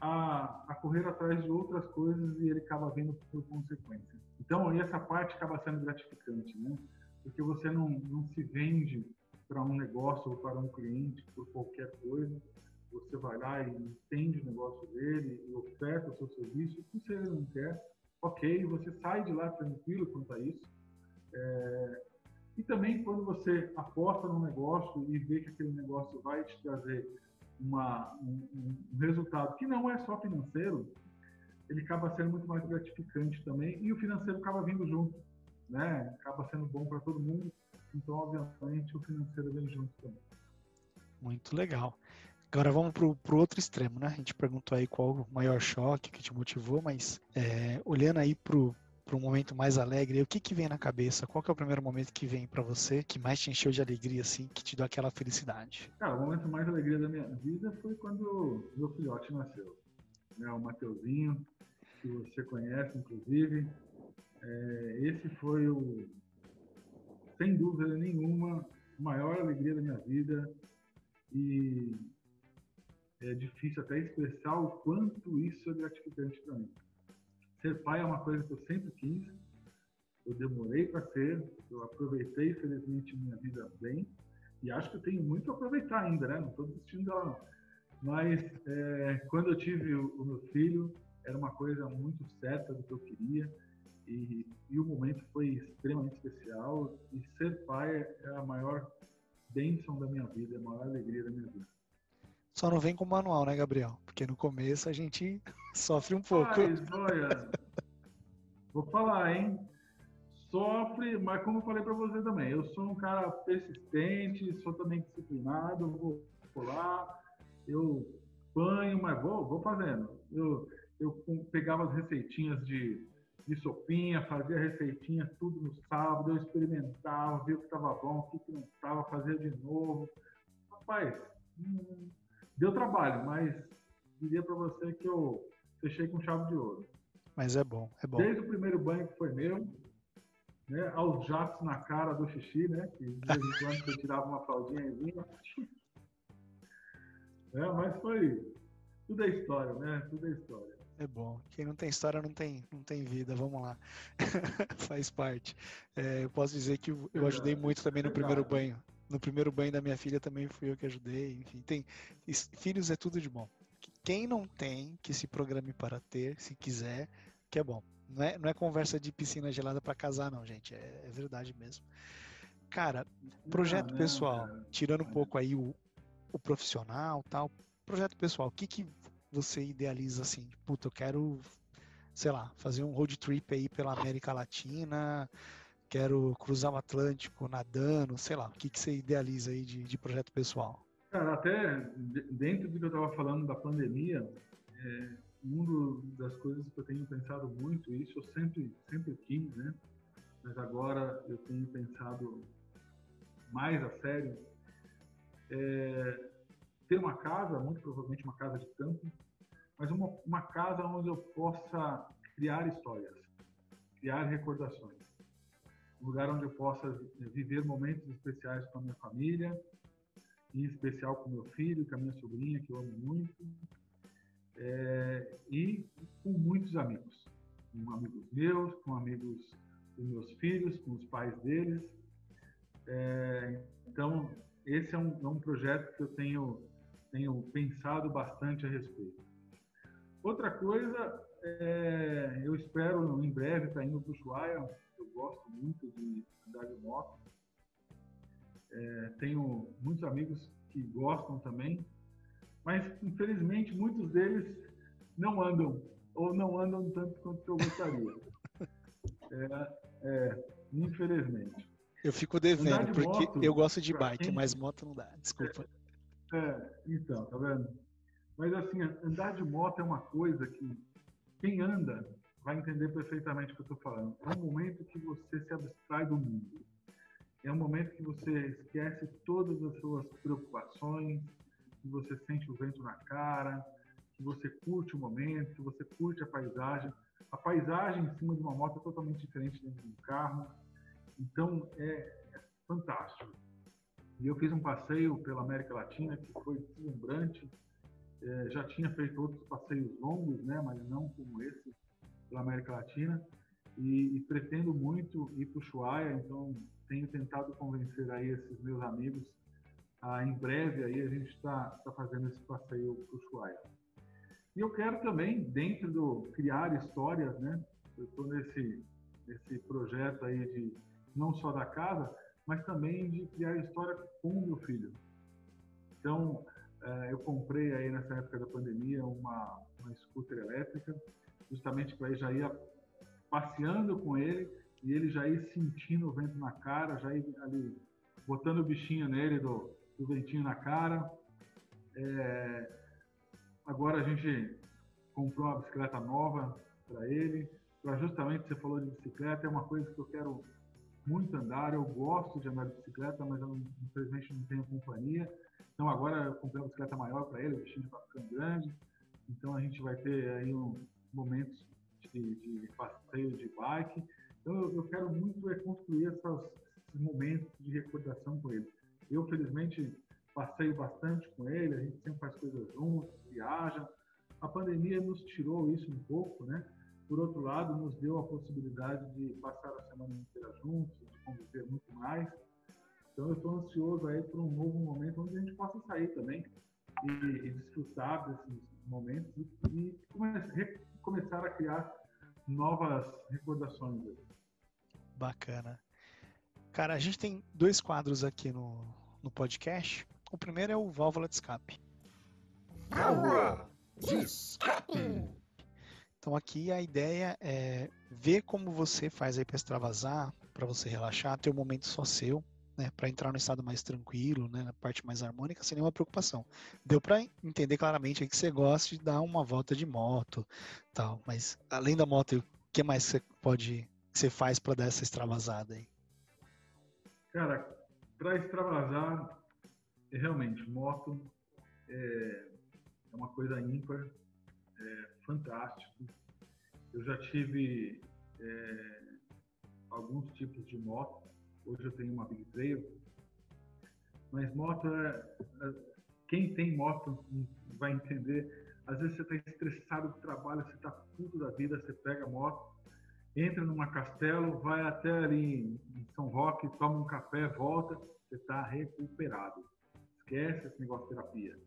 a, a, correr atrás de outras coisas e ele acaba vindo por consequência. Então, essa parte acaba sendo gratificante, né? Porque você não, não se vende para um negócio ou para um cliente por qualquer coisa. Você vai lá e entende o negócio dele e oferta o seu serviço. Se ele não quer, ok, você sai de lá tranquilo quanto a isso. É, e também quando você aposta num negócio e vê que aquele negócio vai te trazer uma, um, um, resultado que não é só financeiro, ele acaba sendo muito mais gratificante também e o financeiro acaba vindo junto, né? Acaba sendo bom para todo mundo, então obviamente o financeiro vem junto também. Muito legal. Agora vamos para o outro extremo, né? A gente perguntou aí qual o maior choque que te motivou, mas é, olhando aí para para momento mais alegre, o que que vem na cabeça? Qual que é o primeiro momento que vem para você, que mais te encheu de alegria, assim, que te deu aquela felicidade? Cara, o momento mais alegria da minha vida foi quando meu filhote nasceu. Né, o Mateuzinho, que você conhece, inclusive. É, esse foi o, sem dúvida nenhuma, maior alegria da minha vida e é difícil até expressar o quanto isso é gratificante para mim. Ser pai é uma coisa que eu sempre quis, eu demorei para ser, eu aproveitei, felizmente, minha vida bem, e acho que eu tenho muito a aproveitar ainda, né? Não estou desistindo dela, não. Mas é, quando eu tive o, o, meu filho, era uma coisa muito certa do que eu queria, e, e o momento foi extremamente especial, e ser pai é a maior bênção da minha vida, é a maior alegria da minha vida. Só não vem com manual, né, Gabriel? Porque no começo a gente (laughs) sofre um pouco. Mas, olha, vou falar, hein? Sofre, mas como eu falei para você também, eu sou um cara persistente, sou também disciplinado, vou pular, eu banho, mas vou, vou fazendo. Eu, eu pegava as receitinhas de, de sopinha, fazia receitinha tudo no sábado, eu experimentava, via o que estava bom, o que, que não estava, fazia de novo. Rapaz, hum, Deu trabalho, mas diria para você que eu fechei com chave de ouro. Mas é bom, é bom. Desde o primeiro banho que foi meu, né, aos jatos na cara do xixi, né? Que de vez em quando você tirava uma fraldinha e vinha. (laughs) É, mas foi. Tudo é história, né? Tudo é história. É bom. Quem não tem história não tem, não tem vida. Vamos lá. (laughs) Faz parte. É, eu posso dizer que eu ajudei muito também no primeiro banho no primeiro banho da minha filha também fui eu que ajudei. Enfim, tem filhos é tudo de bom. Quem não tem, que se programe para ter, se quiser, que é bom. Não é, não é conversa de piscina gelada para casar, não, gente. É, é, verdade mesmo. Cara, projeto não, pessoal, tirando um pouco aí o, o profissional tal, projeto pessoal, o que, que você idealiza assim? Puta, eu quero, sei lá, fazer um road trip aí pela América Latina, quero cruzar o Atlântico nadando, sei lá, o que, que você idealiza aí de, de projeto pessoal? Cara, até dentro do que eu estava falando da pandemia, é, uma das coisas que eu tenho pensado muito, isso eu sempre, sempre quis, né? Mas agora eu tenho pensado mais a sério, é ter uma casa, muito provavelmente uma casa de campo, mas uma, uma casa onde eu possa criar histórias, criar recordações um lugar onde eu possa viver momentos especiais com a minha família, em especial com meu filho, com a minha sobrinha, que eu amo muito, é, e com muitos amigos, com amigos meus, com amigos dos meus filhos, com os pais deles. É, então, esse é um, é um projeto que eu tenho, tenho pensado bastante a respeito. Outra coisa, é, eu espero em breve estar indo para o Ushuaia, gosto muito de andar de moto. É, tenho muitos amigos que gostam também, Mas, infelizmente, muitos deles não andam, ou não andam tanto quanto eu gostaria. (laughs) É, é, infelizmente. Eu fico devendo, de porque moto, eu gosto de bike, quem... mas moto não dá, desculpa. É, (laughs) é, então, tá vendo? Mas assim, andar de moto é uma coisa que quem anda vai entender perfeitamente o que eu estou falando. É um momento que você se abstrai do mundo. É um momento que você esquece todas as suas preocupações, que você sente o vento na cara, que você curte o momento, que você curte a paisagem. A paisagem em cima de uma moto é totalmente diferente dentro de um carro. Então, é, é fantástico. E eu fiz um passeio pela América Latina que foi deslumbrante. É, já tinha feito outros passeios longos, né, mas não como esse pela América Latina. E, e pretendo muito ir para o Ushuaia, então tenho tentado convencer aí esses meus amigos a, em breve aí a gente está tá fazendo esse passeio para o Ushuaia. E eu quero também, dentro do criar histórias, né? Eu estou nesse, nesse projeto aí de não só da casa, mas também de criar história com o meu filho. Então, é, eu comprei aí nessa época da pandemia uma, uma scooter elétrica, justamente para já ir passeando com ele e ele já ir sentindo o vento na cara, já ir ali botando o bichinho nele do, do ventinho na cara. É, agora a gente comprou uma bicicleta nova para ele, para justamente você falou de bicicleta, é uma coisa que eu quero muito andar, eu gosto de andar de bicicleta, mas eu infelizmente não tenho companhia. Então agora eu comprei uma bicicleta maior para ele, o bichinho está ficando grande. Então a gente vai ter aí um, momentos de, de passeio de bike. Então eu, eu quero muito é construir essas, esses momentos de recordação com ele. Eu felizmente passeio bastante com ele, a gente sempre faz coisas juntos, viaja. A pandemia nos tirou isso um pouco, né? Por outro lado, nos deu a possibilidade de passar a semana inteira juntos, de conviver muito mais. Então, eu estou ansioso aí por um novo momento onde a gente possa sair também e, e desfrutar desses momentos e, e come, começar a criar novas recordações. Bacana. Cara, a gente tem dois quadros aqui no, no podcast. O primeiro é o válvula de escape. Válvula de escape. Então aqui a ideia é ver como você faz aí para extravasar, para você relaxar, ter um momento só seu, né, para entrar no estado mais tranquilo, né, na parte mais harmônica, sem nenhuma preocupação. Deu para entender claramente que você gosta de dar uma volta de moto, tal, mas além da moto, o que mais você pode, você faz para dar essa extravasada aí? Cara, para extravasar, realmente, moto é, é uma coisa ímpar, é fantástico. Eu já tive é, alguns tipos de moto. Hoje eu tenho uma Big Trail. Mas moto é, é quem tem moto vai entender. Às vezes você está estressado do trabalho, você está puto da vida, você pega a moto, entra numa castelo, vai até ali em São Roque, toma um café, volta, você está recuperado. Esquece esse negócio de terapia.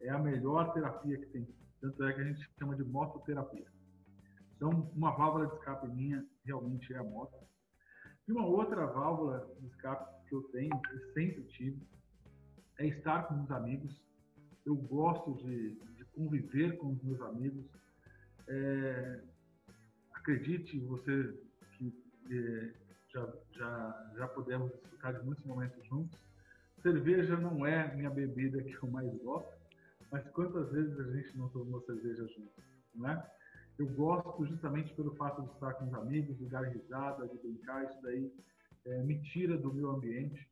É a melhor terapia que tem tanto é que a gente chama de mototerapia. Então, uma válvula de escape minha realmente é a moto. E uma outra válvula de escape que eu tenho, que sempre tive, é estar com os amigos. Eu gosto de, de conviver com os meus amigos. É, acredite, você que é, já, já, já pudemos desfrutar de muitos momentos juntos. Cerveja não é minha bebida que eu mais gosto, mas quantas vezes a gente não tomou cerveja junto, né? Eu gosto justamente pelo fato de estar com os amigos, de dar risada, de brincar, isso daí é, me tira do meu ambiente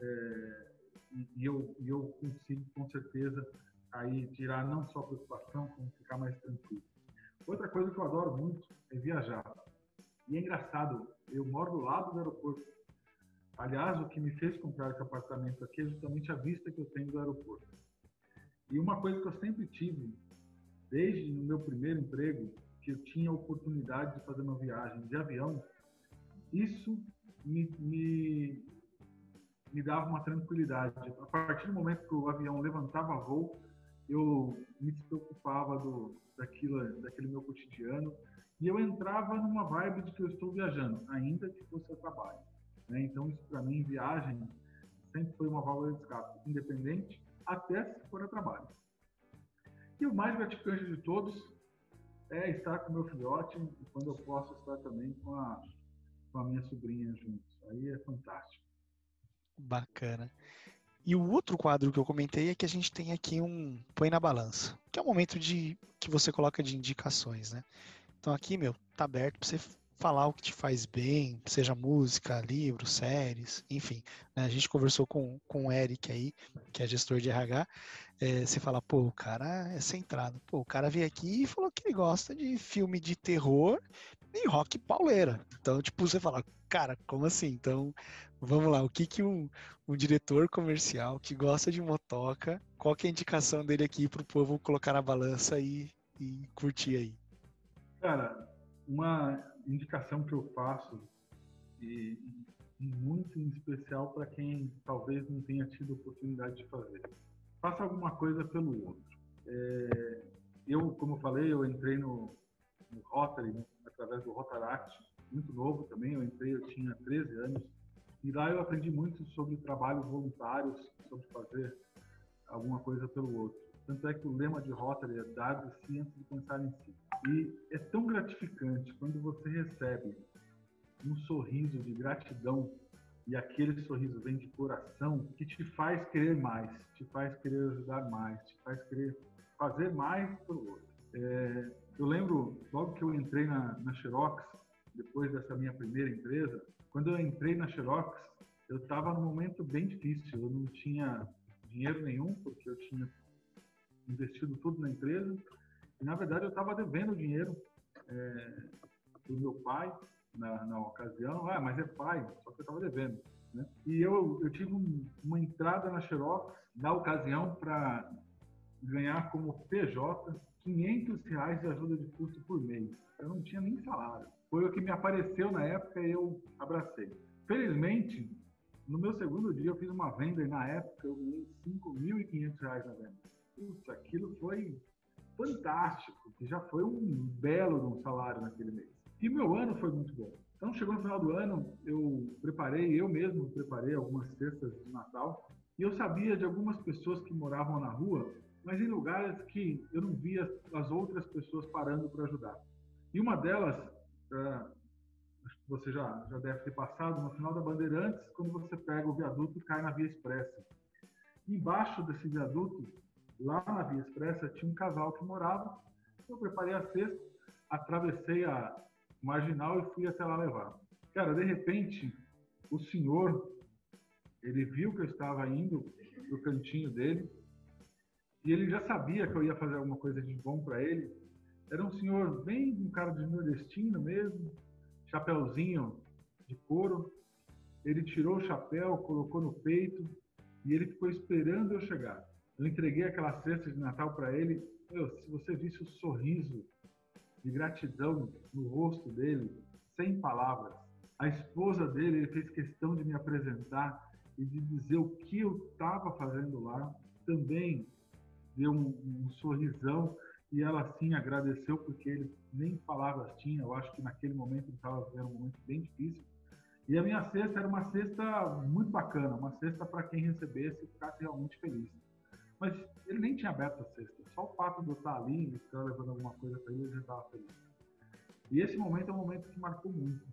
é, e, e, eu, e eu consigo com certeza aí tirar não só preocupação, como ficar mais tranquilo. Outra coisa que eu adoro muito é viajar. E é engraçado, eu moro do lado do aeroporto. Aliás, o que me fez comprar esse apartamento aqui é justamente a vista que eu tenho do aeroporto. E uma coisa que eu sempre tive, desde o meu primeiro emprego, que eu tinha a oportunidade de fazer uma viagem de avião, isso me, me, me dava uma tranquilidade. A partir do momento que o avião levantava voo, eu me despreocupava do, daquilo, daquele meu cotidiano e eu entrava numa vibe de que eu estou viajando, ainda que fosse a trabalho. Né? Então, isso para mim, viagem, sempre foi uma válvula de escape, independente até se for a trabalho. E o mais gratificante de todos é estar com meu filhote e quando eu posso estar também com a, com a minha sobrinha juntos. Aí é fantástico. Bacana. E o outro quadro que eu comentei é que a gente tem aqui um põe na balança, que é o momento de que você coloca de indicações, né? Então aqui, meu, tá aberto para você falar o que te faz bem, seja música, livros, séries, enfim. Né? A gente conversou com, com o Eric aí, que é gestor de RH. É, você fala, pô, o cara é centrado. Pô, o cara veio aqui e falou que ele gosta de filme de terror e rock pauleira. Então, tipo, você fala, cara, como assim? Então, vamos lá, o que que um, um diretor comercial que gosta de motoca, qual que é a indicação dele aqui para o povo colocar na balança e, e curtir aí? Cara, uma indicação que eu faço, e, e muito em especial para quem talvez não tenha tido oportunidade de fazer. Faça alguma coisa pelo outro. É, eu, como eu falei, eu entrei no, no Rotary, né, através do Rotaract, muito novo também. Eu entrei, eu tinha 13 anos. E lá eu aprendi muito sobre trabalhos voluntários, sobre fazer alguma coisa pelo outro. Tanto é que o lema de Rotary é dar de si antes de pensar em si. E é tão gratificante quando você recebe um sorriso de gratidão e aquele sorriso vem de coração que te faz querer mais, te faz querer ajudar mais, te faz querer fazer mais pelo outro. É, eu lembro, logo que eu entrei na, na Xerox, depois dessa minha primeira empresa, quando eu entrei na Xerox, eu estava num momento bem difícil. Eu não tinha dinheiro nenhum, porque eu tinha investido tudo na empresa. E, na verdade, eu estava devendo dinheiro é, para o meu pai na, na, ocasião. Ah, mas é pai, só que eu estava devendo. Né? E eu, eu tive um, uma entrada na Xerox, na ocasião, para ganhar como PJ 500 reais de ajuda de custo por mês. Eu não tinha nem salário. Foi o que me apareceu na época e eu abracei. Felizmente, no meu segundo dia eu fiz uma venda e na época eu ganhei 5.500 reais na venda. Putz, aquilo foi fantástico, que já foi um belo um salário naquele mês. E meu ano foi muito bom. Então, chegou no final do ano, eu preparei, eu mesmo preparei algumas cestas de Natal, e eu sabia de algumas pessoas que moravam na rua, mas em lugares que eu não via as outras pessoas parando para ajudar. E uma delas, é, você já, já deve ter passado, no final da Bandeirantes, quando você pega o viaduto e cai na Via Expressa. Embaixo desse viaduto lá na Via Expressa tinha um casal que morava. Eu preparei a cesta, atravessei a marginal e fui até lá levar. Cara, de repente, o senhor, ele viu que eu estava indo pro cantinho dele e ele já sabia que eu ia fazer alguma coisa de bom para ele. Era um senhor bem um cara de nordestino mesmo, chapéuzinho de couro. Ele tirou o chapéu, colocou no peito e ele ficou esperando eu chegar. Eu entreguei aquela cesta de Natal para ele. Meu, se você visse o sorriso de gratidão no rosto dele, sem palavras. A esposa dele, ele fez questão de me apresentar e de dizer o que eu estava fazendo lá. Também deu um, um sorrisão e ela sim agradeceu porque ele nem palavras tinha. Eu acho que naquele momento ele estava vivendo um momento bem difícil. E a minha cesta era uma cesta muito bacana, uma cesta para quem recebesse ficasse realmente feliz. Mas ele nem tinha aberto a cesta. Só o fato de eu estar ali e estar levando alguma coisa para ele, ele já estava feliz. E esse momento é um momento que marcou muito.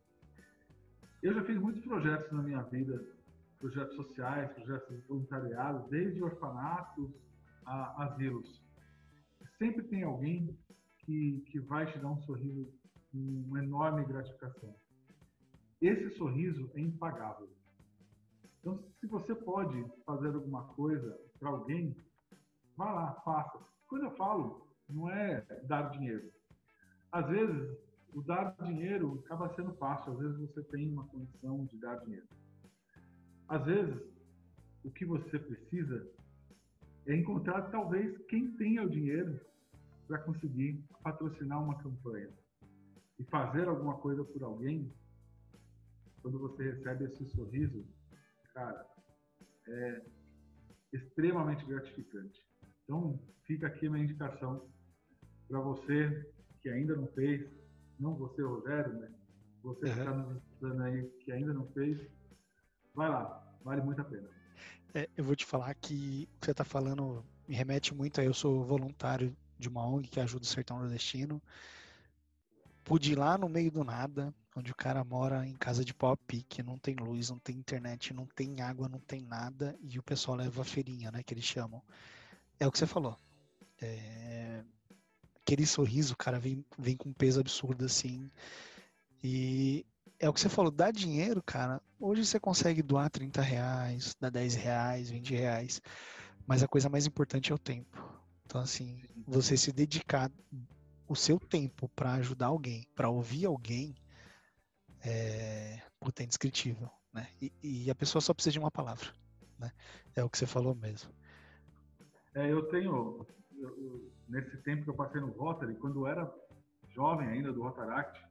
Eu já fiz muitos projetos na minha vida, projetos sociais, projetos de voluntariado, desde orfanatos a asilos. Sempre tem alguém que, que vai te dar um sorriso com uma enorme gratificação. Esse sorriso é impagável. Então, se você pode fazer alguma coisa para alguém, Vá lá, faça. Quando eu falo, não é dar dinheiro. Às vezes, o dar dinheiro acaba sendo fácil. Às vezes, você tem uma condição de dar dinheiro. Às vezes, o que você precisa é encontrar, talvez, quem tenha o dinheiro para conseguir patrocinar uma campanha. E fazer alguma coisa por alguém, quando você recebe esse sorriso, cara, é extremamente gratificante. Então, fica aqui a minha indicação para você que ainda não fez, não você, Rogério, né? Você uhum. que está nos escutando aí, que ainda não fez, vai lá, vale muito a pena. É, eu vou te falar que o que você está falando me remete muito a eu sou voluntário de uma ONG que ajuda o sertão nordestino. Pude ir lá no meio do nada, onde o cara mora em casa de pau a pique, não tem luz, não tem internet, não tem água, não tem nada, e o pessoal leva a feirinha, né, que eles chamam. É o que você falou. É... Aquele sorriso, cara, vem, vem com um peso absurdo, assim. E é o que você falou, dá dinheiro, cara. Hoje você consegue doar 30 reais, dar 10 reais, 20 reais. Mas a coisa mais importante é o tempo. Então, assim, você se dedicar o seu tempo para ajudar alguém, para ouvir alguém, é, puta, é indescritível, né? E, e, a pessoa só precisa de uma palavra, né? É o que você falou mesmo. É, eu tenho, eu, nesse tempo que eu passei no Rotary, quando eu era jovem ainda do Rotaract,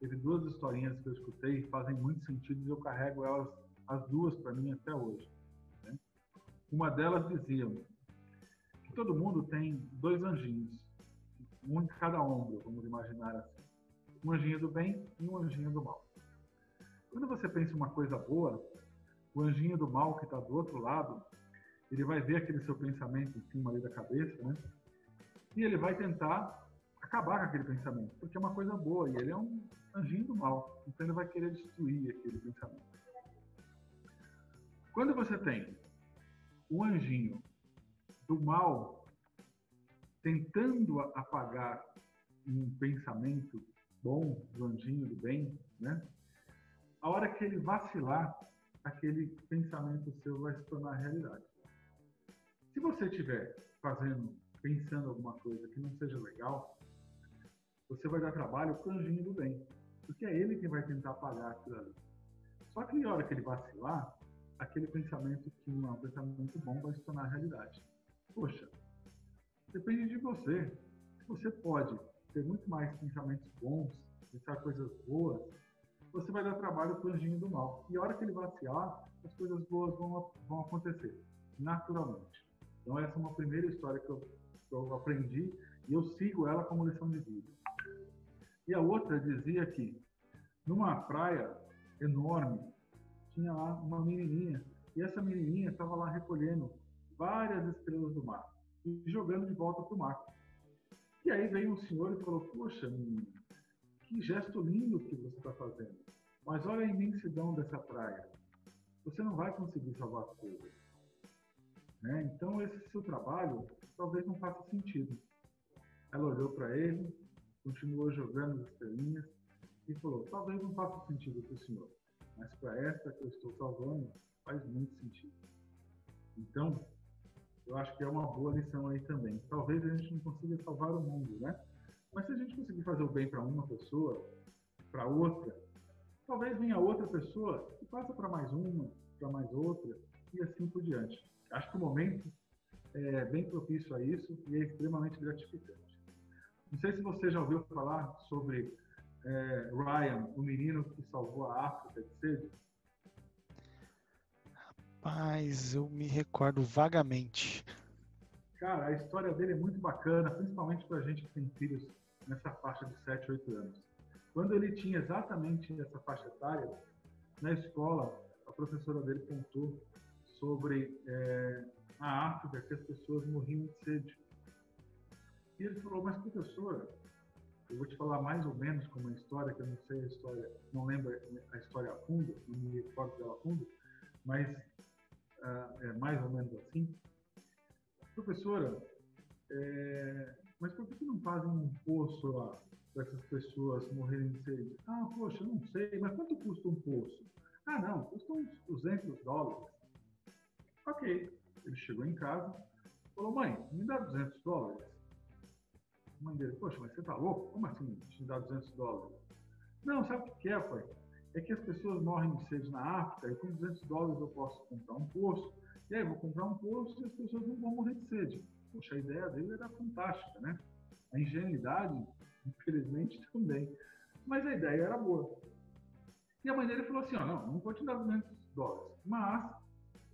teve duas historinhas que eu escutei e fazem muito sentido e eu carrego elas, as duas para mim até hoje. Né? Uma delas dizia que todo mundo tem dois anjinhos, um em cada ombro, vamos imaginar assim. Um anjinho do bem e um anjinho do mal. Quando você pensa uma coisa boa, o anjinho do mal que está do outro lado, ele vai ver aquele seu pensamento em cima ali da cabeça, né? E ele vai tentar acabar com aquele pensamento, porque é uma coisa boa e ele é um anjinho do mal, então ele vai querer destruir aquele pensamento. Quando você tem o anjinho do mal tentando apagar um pensamento bom do anjinho do bem, né? A hora que ele vacilar, aquele pensamento seu vai se tornar realidade. Se você estiver fazendo, pensando alguma coisa que não seja legal, você vai dar trabalho para o anjinho do bem, porque é ele que vai tentar apagar aquilo ali. Só que na hora que ele vacilar, aquele pensamento que não é um pensamento bom vai se tornar realidade. Poxa, Depende de você. Você pode ter muito mais pensamentos bons, pensar coisas boas, você vai dar trabalho para o anjinho do mal. E a hora que ele vaciar, as coisas boas vão, vão acontecer, naturalmente. Então, essa é uma primeira história que eu, que eu aprendi e eu sigo ela como lição de vida. E a outra dizia que numa praia enorme tinha lá uma menininha e essa menininha estava lá recolhendo várias estrelas do mar e jogando de volta para o mar. E aí veio um senhor e falou: Poxa, que gesto lindo que você está fazendo. Mas olha a imensidão dessa praia. Você não vai conseguir salvar coisas. Né? Então, esse seu trabalho talvez não faça sentido. Ela olhou para ele, continuou jogando as estrelinhas e falou: Talvez não faça sentido para o senhor, mas para essa que eu estou salvando, faz muito sentido. Então, eu acho que é uma boa lição aí também. Talvez a gente não consiga salvar o mundo, né? Mas se a gente conseguir fazer o bem para uma pessoa, para outra, talvez venha outra pessoa e passa para mais uma, para mais outra e assim por diante. Acho que o momento é bem propício a isso e é extremamente gratificante. Não sei se você já ouviu falar sobre é, Ryan, o menino que salvou a África de sede. Rapaz, eu me recordo vagamente. Cara, a história dele é muito bacana, principalmente para a gente que tem filhos nessa faixa de 7, 8 anos. Quando ele tinha exatamente essa faixa etária, na escola, a professora dele contou sobre é, a África, que as pessoas morriam de sede. E ele falou, mas professora, eu vou te falar mais ou menos como uma história, que eu não sei a história, não lembro a história a fundo, não me recordo dela a fundo, mas uh, é mais ou menos assim. Professora, é, mas por que não fazem um poço lá para essas pessoas morrerem de sede? Ah, poxa, não sei, mas quanto custa um poço? Ah, não, custa uns 200 dólares. Ok, ele chegou em casa, falou, mãe, me dá 200 dólares. A mãe dele, poxa, mas você tá louco? Como assim te dá 200 dólares? Não, sabe o que é, pai? é que as pessoas morrem de sede na África e com 200 dólares eu posso comprar um poço. E aí vou comprar um poço e as pessoas não vão morrer de sede. Poxa, a ideia dele era fantástica, né? A ingenuidade, infelizmente, (laughs) também. Mas a ideia era boa. E a mãe dele falou assim, ó, não, não vou te dar 200 dólares, mas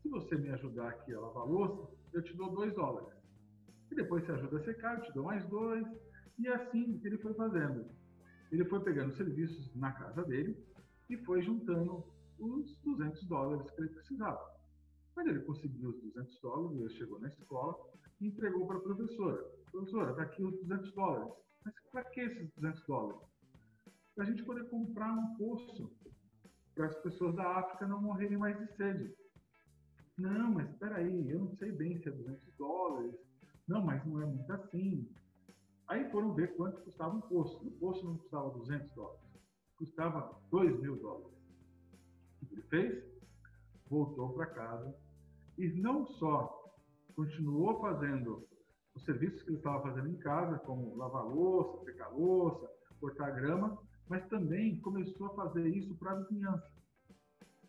se você me ajudar aqui a lavar louça, eu te dou 2 dólares. E depois você ajuda a secar, eu te dou mais dois. E assim ele foi fazendo. Ele foi pegando serviços na casa dele, e foi juntando os 200 dólares que ele precisava. Mas ele conseguiu os 200 dólares, ele chegou na escola e entregou para a professora. Professora, está aqui os 200 dólares. Mas para que esses 200 dólares? Para a gente poder comprar um poço para as pessoas da África não morrerem mais de sede. Não, mas espera aí, eu não sei bem se é 200 dólares. Não, mas não é muito assim. Aí foram ver quanto custava um poço. O poço não custava 200 dólares, custava 2 mil dólares. O que ele fez? Voltou para casa e não só continuou fazendo os serviços que ele estava fazendo em casa, como lavar louça, secar louça, cortar grama, mas também começou a fazer isso para a vizinhança.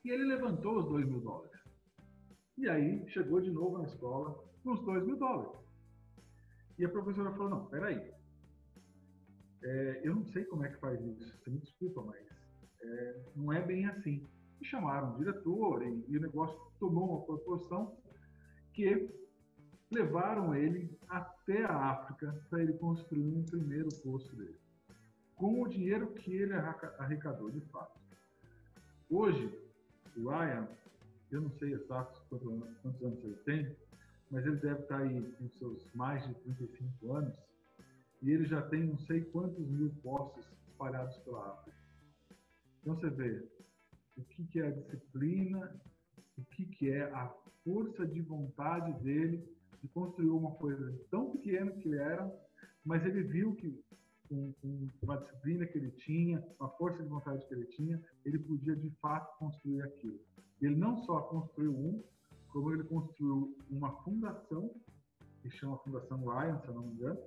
E ele levantou os 2 mil dólares. E aí chegou de novo na escola com os 2 mil dólares. E a professora falou: Não, peraí. É, eu não sei como é que faz isso, você me desculpa, mas é, não é bem assim. E chamaram o diretor e, e o negócio tomou uma proporção que levaram ele até a África para ele construir um primeiro posto dele, com o dinheiro que ele arrecadou de fato. Hoje, o Ryan, eu não sei exatos quantos, quantos anos ele tem, mas ele deve estar aí com seus mais de 35 anos e ele já tem não sei quantos mil postos espalhados pela África. Então você vê o que, que é a disciplina, o que, que é a força de vontade dele de construir uma coisa tão pequena que ele era, mas ele viu que com, com uma disciplina que ele tinha, uma força de vontade que ele tinha, ele podia de fato construir aquilo. Ele não só construiu um, como ele construiu uma fundação, que chama Fundação Ryan, se eu não me engano,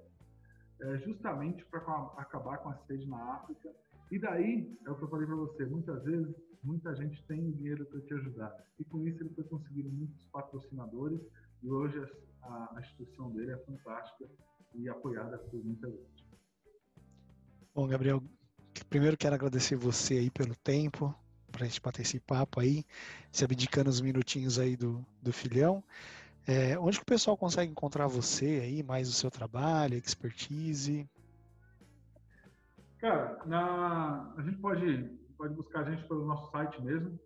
é, justamente para acabar com a sede na África. E daí, é o que eu falei para você, muitas vezes muita gente tem dinheiro para te ajudar. E com isso ele foi conseguindo muitos patrocinadores e hoje a, a instituição dele é fantástica e apoiada por muita gente. Bom, Gabriel, primeiro quero agradecer você aí pelo tempo, para a gente bater esse papo aí, se abdicando os minutinhos aí do, do filhão. É, onde que o pessoal consegue encontrar você aí, mais o seu trabalho, expertise? Cara, na, a gente pode, pode buscar a gente pelo nosso site mesmo,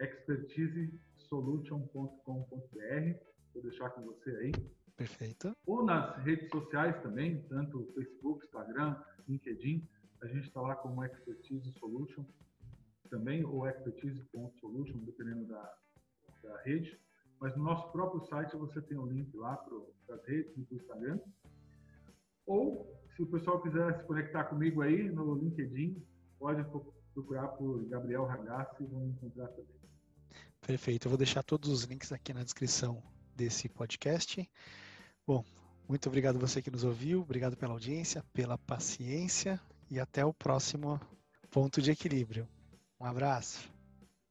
expertisesolution.com.br. Vou deixar com você aí. Perfeito. Ou nas redes sociais também, tanto Facebook, Instagram, LinkedIn. A gente está lá como Expertise Solution também, ou expertise.solution, dependendo da, da rede. Mas no nosso próprio site você tem o um link lá para as redes para o Instagram. Ou, se o pessoal quiser se conectar comigo aí no LinkedIn, pode procurar por Gabriel Ragazzi e vão encontrar também. Perfeito. Eu vou deixar todos os links aqui na descrição desse podcast. Bom, muito obrigado você que nos ouviu, obrigado pela audiência, pela paciência e até o próximo ponto de equilíbrio. Um abraço.